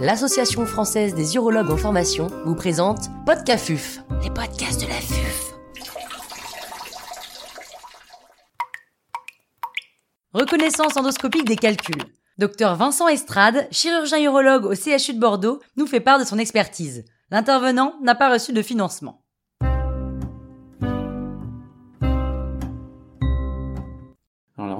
l'Association française des urologues en formation vous présente Podcafuf, les podcasts de la FUF. Reconnaissance endoscopique des calculs. Docteur Vincent Estrade, chirurgien urologue au CHU de Bordeaux, nous fait part de son expertise. L'intervenant n'a pas reçu de financement.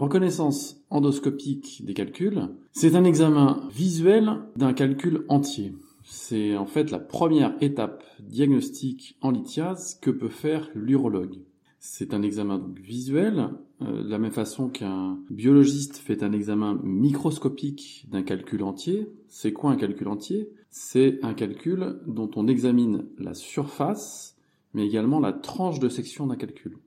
Reconnaissance endoscopique des calculs, c'est un examen visuel d'un calcul entier. C'est en fait la première étape diagnostique en lithiase que peut faire l'urologue. C'est un examen visuel, euh, de la même façon qu'un biologiste fait un examen microscopique d'un calcul entier. C'est quoi un calcul entier? C'est un calcul dont on examine la surface, mais également la tranche de section d'un calcul.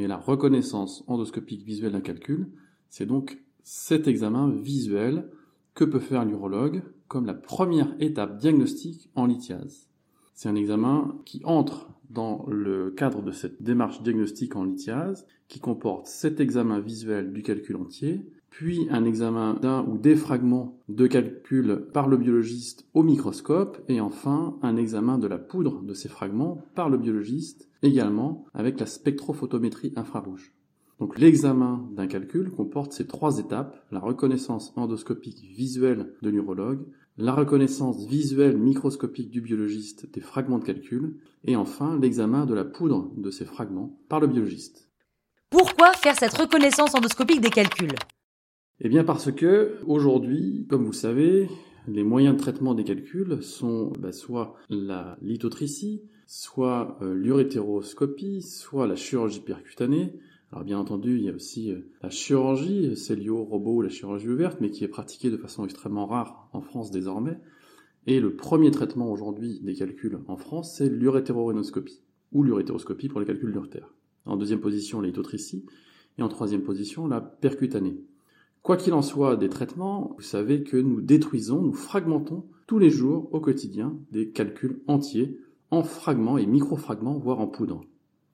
Mais la reconnaissance endoscopique visuelle d'un calcul, c'est donc cet examen visuel que peut faire l'urologue comme la première étape diagnostique en lithiase. C'est un examen qui entre dans le cadre de cette démarche diagnostique en lithiase, qui comporte cet examen visuel du calcul entier, puis un examen d'un ou des fragments de calcul par le biologiste au microscope, et enfin un examen de la poudre de ces fragments par le biologiste, également avec la spectrophotométrie infrarouge. Donc l'examen d'un calcul comporte ces trois étapes, la reconnaissance endoscopique visuelle de l'urologue, la reconnaissance visuelle microscopique du biologiste des fragments de calcul, et enfin l'examen de la poudre de ces fragments par le biologiste. Pourquoi faire cette reconnaissance endoscopique des calculs? Eh bien parce que aujourd'hui, comme vous le savez, les moyens de traitement des calculs sont bah, soit la lithotricie, soit euh, l'urétéroscopie, soit la chirurgie percutanée, alors bien entendu, il y a aussi euh, la chirurgie, cellio, robot, la chirurgie ouverte, mais qui est pratiquée de façon extrêmement rare en France désormais. Et le premier traitement aujourd'hui des calculs en France, c'est l'urétérorhinoscopie, ou l'urétéroscopie pour les calculs d'urtère. En deuxième position, l'itotricie, et en troisième position, la percutanée. Quoi qu'il en soit des traitements, vous savez que nous détruisons, nous fragmentons tous les jours au quotidien des calculs entiers en fragments et microfragments, voire en poudre.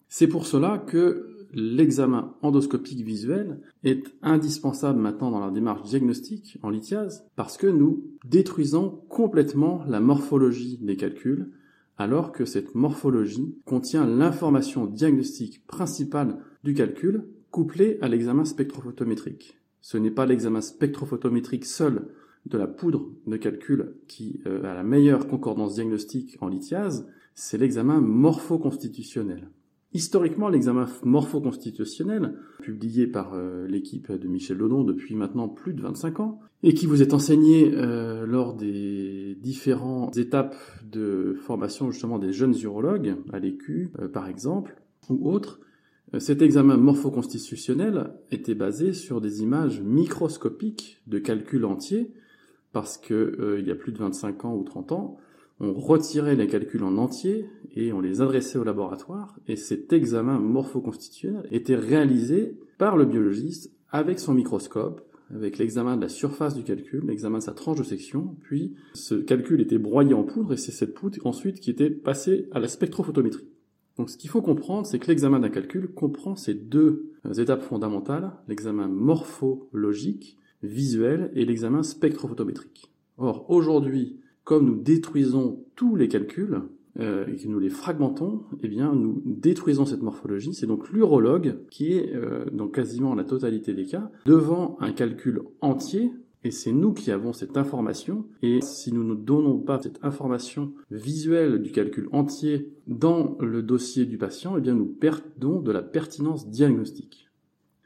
C'est pour cela que l'examen endoscopique visuel est indispensable maintenant dans la démarche diagnostique en lithiase parce que nous détruisons complètement la morphologie des calculs alors que cette morphologie contient l'information diagnostique principale du calcul couplée à l'examen spectrophotométrique. Ce n'est pas l'examen spectrophotométrique seul de la poudre de calcul qui euh, a la meilleure concordance diagnostique en lithiase, c'est l'examen morphoconstitutionnel. Historiquement, l'examen morpho-constitutionnel, publié par euh, l'équipe de Michel Lodon depuis maintenant plus de 25 ans, et qui vous est enseigné euh, lors des différentes étapes de formation justement des jeunes urologues, à l'EQ par exemple, ou autres, cet examen morpho-constitutionnel était basé sur des images microscopiques de calcul entier, parce que il y a plus de 25 ans ou 30 ans, on retirait les calculs en entier et on les adressait au laboratoire, et cet examen morpho-constitutionnel était réalisé par le biologiste avec son microscope, avec l'examen de la surface du calcul, l'examen de sa tranche de section, puis ce calcul était broyé en poudre, et c'est cette poudre ensuite qui était passée à la spectrophotométrie. Donc ce qu'il faut comprendre, c'est que l'examen d'un calcul comprend ces deux étapes fondamentales, l'examen morphologique, visuel, et l'examen spectrophotométrique. Or, aujourd'hui, comme nous détruisons tous les calculs euh, et que nous les fragmentons, eh bien nous détruisons cette morphologie. C'est donc l'urologue qui est, euh, dans quasiment la totalité des cas, devant un calcul entier et c'est nous qui avons cette information. Et si nous ne donnons pas cette information visuelle du calcul entier dans le dossier du patient, eh bien nous perdons de la pertinence diagnostique.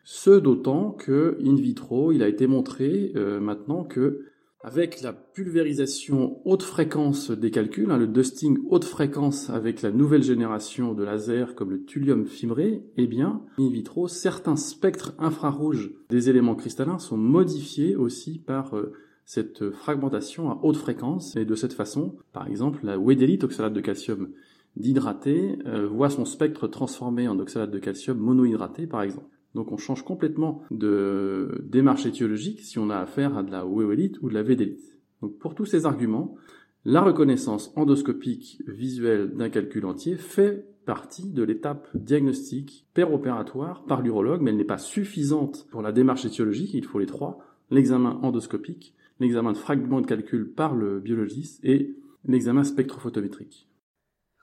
Ce d'autant que, in vitro, il a été montré euh, maintenant que avec la pulvérisation haute fréquence des calculs, hein, le dusting haute fréquence avec la nouvelle génération de lasers comme le thulium fibré, eh bien, in vitro, certains spectres infrarouges des éléments cristallins sont modifiés aussi par euh, cette fragmentation à haute fréquence. Et de cette façon, par exemple, la wedélite, oxalate de calcium dhydraté, euh, voit son spectre transformé en oxalate de calcium monohydraté, par exemple. Donc on change complètement de démarche étiologique si on a affaire à de la wéolite ou de la védélite. Donc pour tous ces arguments, la reconnaissance endoscopique visuelle d'un calcul entier fait partie de l'étape diagnostique péropératoire par l'urologue, mais elle n'est pas suffisante pour la démarche étiologique, il faut les trois, l'examen endoscopique, l'examen de fragments de calcul par le biologiste et l'examen spectrophotométrique.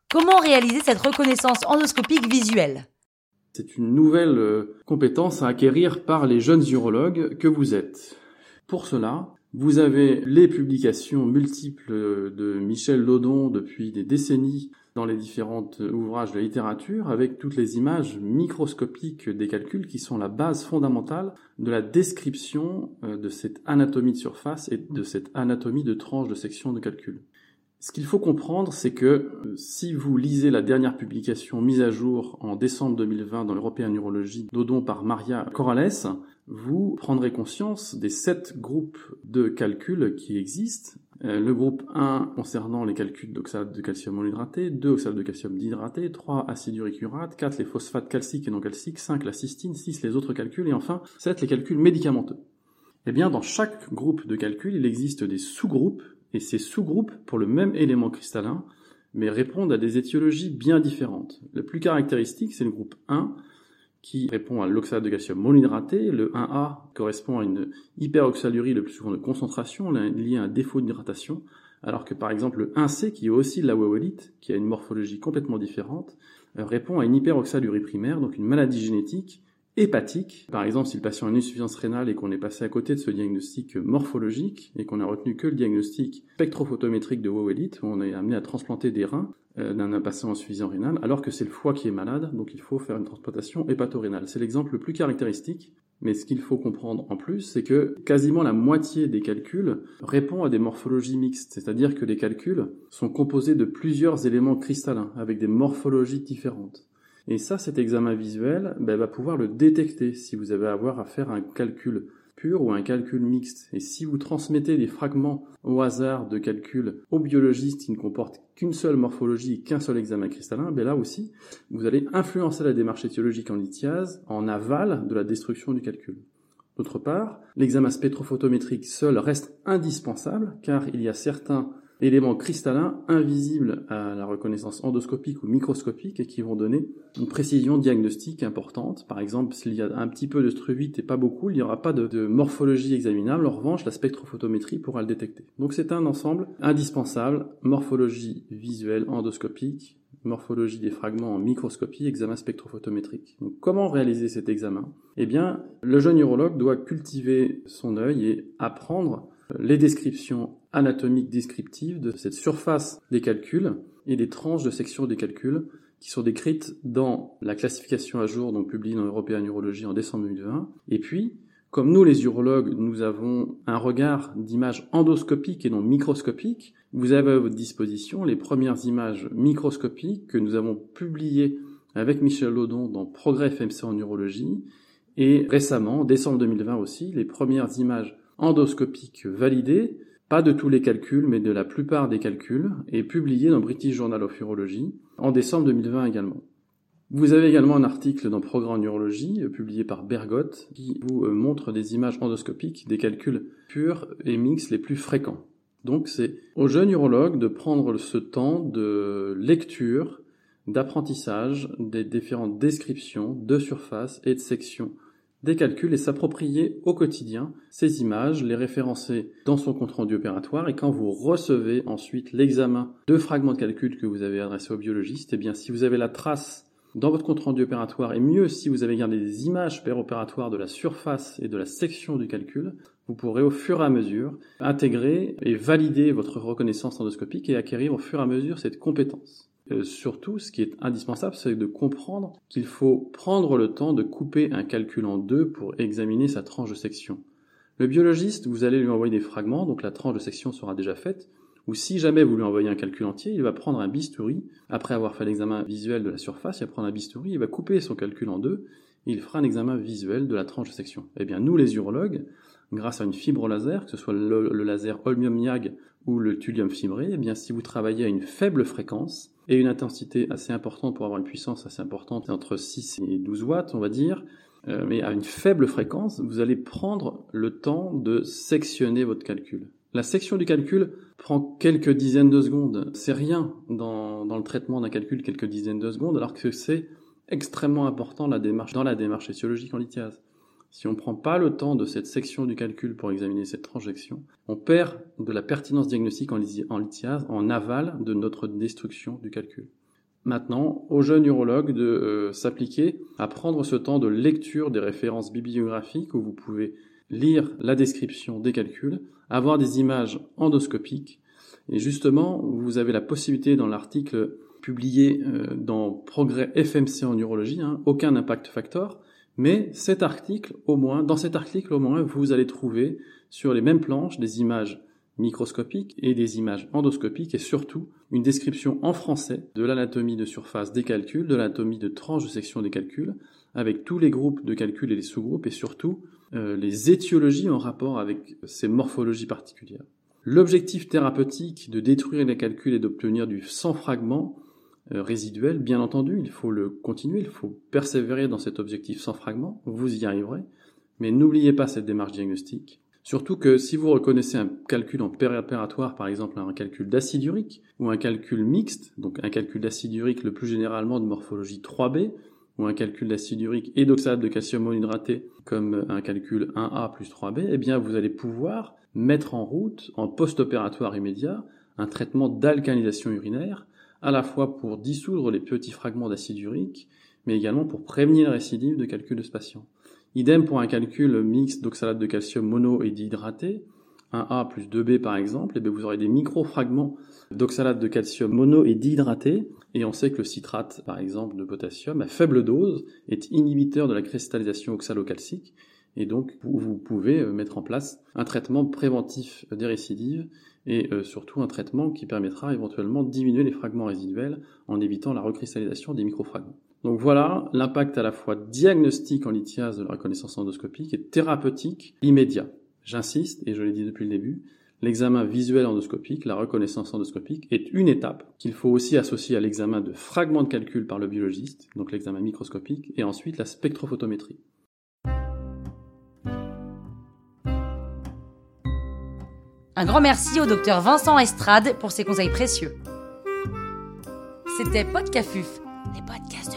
Comment réaliser cette reconnaissance endoscopique visuelle? C'est une nouvelle euh, compétence à acquérir par les jeunes urologues que vous êtes. Pour cela, vous avez les publications multiples de Michel Lodon depuis des décennies dans les différents ouvrages de littérature avec toutes les images microscopiques des calculs qui sont la base fondamentale de la description euh, de cette anatomie de surface et de cette anatomie de tranche de section de calcul. Ce qu'il faut comprendre, c'est que euh, si vous lisez la dernière publication mise à jour en décembre 2020 dans l'European Neurology d'Odon par Maria Corrales, vous prendrez conscience des sept groupes de calculs qui existent. Euh, le groupe 1 concernant les calculs d'oxalate de calcium monohydraté, 2 oxalate de calcium dihydraté, 3 acide uricurate, 4 les phosphates calciques et non calciques, 5 la cystine, 6 les autres calculs et enfin 7 les calculs médicamenteux. Eh bien, dans chaque groupe de calcul, il existe des sous-groupes et ces sous-groupes, pour le même élément cristallin, mais répondent à des étiologies bien différentes. Le plus caractéristique, c'est le groupe 1, qui répond à l'oxalate de calcium monohydraté. Le 1A correspond à une hyperoxalurie, le plus souvent de concentration, liée à un défaut d'hydratation, alors que par exemple le 1C, qui est aussi de la wawelite, qui a une morphologie complètement différente, répond à une hyperoxalurie primaire, donc une maladie génétique hépatique. Par exemple, si le patient a une insuffisance rénale et qu'on est passé à côté de ce diagnostic morphologique et qu'on a retenu que le diagnostic spectrophotométrique de Wowelite, où on est amené à transplanter des reins euh, d'un patient insuffisant rénal, alors que c'est le foie qui est malade, donc il faut faire une transplantation hépatorénale. C'est l'exemple le plus caractéristique. Mais ce qu'il faut comprendre en plus, c'est que quasiment la moitié des calculs répond à des morphologies mixtes, c'est-à-dire que les calculs sont composés de plusieurs éléments cristallins avec des morphologies différentes. Et ça, cet examen visuel ben, va pouvoir le détecter si vous avez à avoir à faire un calcul pur ou un calcul mixte. Et si vous transmettez des fragments au hasard de calcul au biologiste qui ne comportent qu'une seule morphologie et qu'un seul examen cristallin, ben là aussi, vous allez influencer la démarche étiologique en lithiase en aval de la destruction du calcul. D'autre part, l'examen spectrophotométrique seul reste indispensable car il y a certains éléments cristallins invisibles à la reconnaissance endoscopique ou microscopique et qui vont donner une précision diagnostique importante. Par exemple, s'il y a un petit peu de struvite et pas beaucoup, il n'y aura pas de, morphologie examinable. En revanche, la spectrophotométrie pourra le détecter. Donc c'est un ensemble indispensable, morphologie visuelle endoscopique, morphologie des fragments en microscopie, examen spectrophotométrique. Comment réaliser cet examen? Eh bien, le jeune urologue doit cultiver son œil et apprendre les descriptions anatomiques descriptives de cette surface des calculs et des tranches de section des calculs qui sont décrites dans la classification à jour donc publiée dans European Urology en décembre 2020. Et puis, comme nous les urologues, nous avons un regard d'image endoscopique et non microscopique, vous avez à votre disposition les premières images microscopiques que nous avons publiées avec Michel Laudon dans Progrès FMC en urologie et récemment, décembre 2020 aussi, les premières images endoscopique validé, pas de tous les calculs, mais de la plupart des calculs, et publié dans British Journal of Urology en décembre 2020 également. Vous avez également un article dans Programme Neurologie, euh, publié par Bergot, qui vous euh, montre des images endoscopiques des calculs purs et mixtes les plus fréquents. Donc c'est aux jeunes urologues de prendre ce temps de lecture, d'apprentissage des différentes descriptions de surface et de section des calculs et s'approprier au quotidien ces images, les référencer dans son compte rendu opératoire et quand vous recevez ensuite l'examen de fragments de calcul que vous avez adressé au biologiste, eh bien si vous avez la trace dans votre compte rendu opératoire et mieux si vous avez gardé des images péropératoires de la surface et de la section du calcul, vous pourrez au fur et à mesure intégrer et valider votre reconnaissance endoscopique et acquérir au fur et à mesure cette compétence. Euh, surtout, ce qui est indispensable, c'est de comprendre qu'il faut prendre le temps de couper un calcul en deux pour examiner sa tranche de section. Le biologiste, vous allez lui envoyer des fragments, donc la tranche de section sera déjà faite, ou si jamais vous lui envoyez un calcul entier, il va prendre un bistouri, après avoir fait l'examen visuel de la surface, il va prendre un bistouri, il va couper son calcul en deux, il fera un examen visuel de la tranche de section. Eh bien, nous, les urologues, grâce à une fibre laser, que ce soit le, laser holmium-niag ou le thulium fibré, eh bien, si vous travaillez à une faible fréquence, et une intensité assez importante pour avoir une puissance assez importante, entre 6 et 12 watts, on va dire, euh, mais à une faible fréquence, vous allez prendre le temps de sectionner votre calcul. La section du calcul prend quelques dizaines de secondes. C'est rien dans, le traitement d'un calcul, quelques dizaines de secondes, alors que c'est extrêmement important dans la démarche étiologique en lithiase. Si on ne prend pas le temps de cette section du calcul pour examiner cette tranjection, on perd de la pertinence diagnostique en, lithiase, en aval de notre destruction du calcul. Maintenant, aux jeunes urologues de euh, s'appliquer à prendre ce temps de lecture des références bibliographiques où vous pouvez lire la description des calculs, avoir des images endoscopiques, et justement, vous avez la possibilité dans l'article publié euh, dans Progrès FMC en urologie, hein, aucun impact factor, mais cet article, au moins, dans cet article, au moins, vous allez trouver sur les mêmes planches des images microscopiques et des images endoscopiques et surtout une description en français de l'anatomie de surface des calculs, de l'anatomie de tranche de section des calculs, avec tous les groupes de calculs et les sous-groupes et surtout euh, les étiologies en rapport avec ces morphologies particulières. L'objectif thérapeutique de détruire les calculs et d'obtenir du sans fragment résiduel, bien entendu, il faut le continuer, il faut persévérer dans cet objectif sans fragment, vous y arriverez, mais n'oubliez pas cette démarche diagnostique. Surtout que si vous reconnaissez un calcul en péréopératoire, par exemple un calcul d'acide urique, ou un calcul mixte, donc un calcul d'acide urique le plus généralement de morphologie 3B, ou un calcul d'acide urique et d'oxalate de calcium monohydraté comme un calcul 1A plus 3B, eh bien vous allez pouvoir mettre en route, en post-opératoire immédiat, un traitement d'alcalinisation urinaire, à la fois pour dissoudre les petits fragments d'acide urique, mais également pour prévenir la récidive de calcul de ce patient. Idem pour un calcul mixte d'oxalate de calcium mono et dihydraté, 1A plus 2B par exemple, et eh vous aurez des micro-fragments d'oxalate de calcium mono et dihydraté, et on sait que le citrate, par exemple, de potassium, à faible dose, est inhibiteur de la cristallisation oxalocalcique, et donc vous pouvez euh, mettre en place un traitement préventif des récidives et euh, surtout un traitement qui permettra éventuellement de diminuer les fragments résiduels en évitant la recristallisation des microfragments. Donc voilà l'impact à la fois diagnostique en lithiase de la reconnaissance endoscopique et thérapeutique immédiat. J'insiste, et je l'ai dit depuis le début, l'examen visuel endoscopique, la reconnaissance endoscopique, est une étape qu'il faut aussi associer à l'examen de fragments de calcul par le biologiste, donc l'examen microscopique, et ensuite la spectrophotométrie. Un grand merci au docteur Vincent Estrade pour ses conseils précieux. C'était Podcafuf, les podcasts de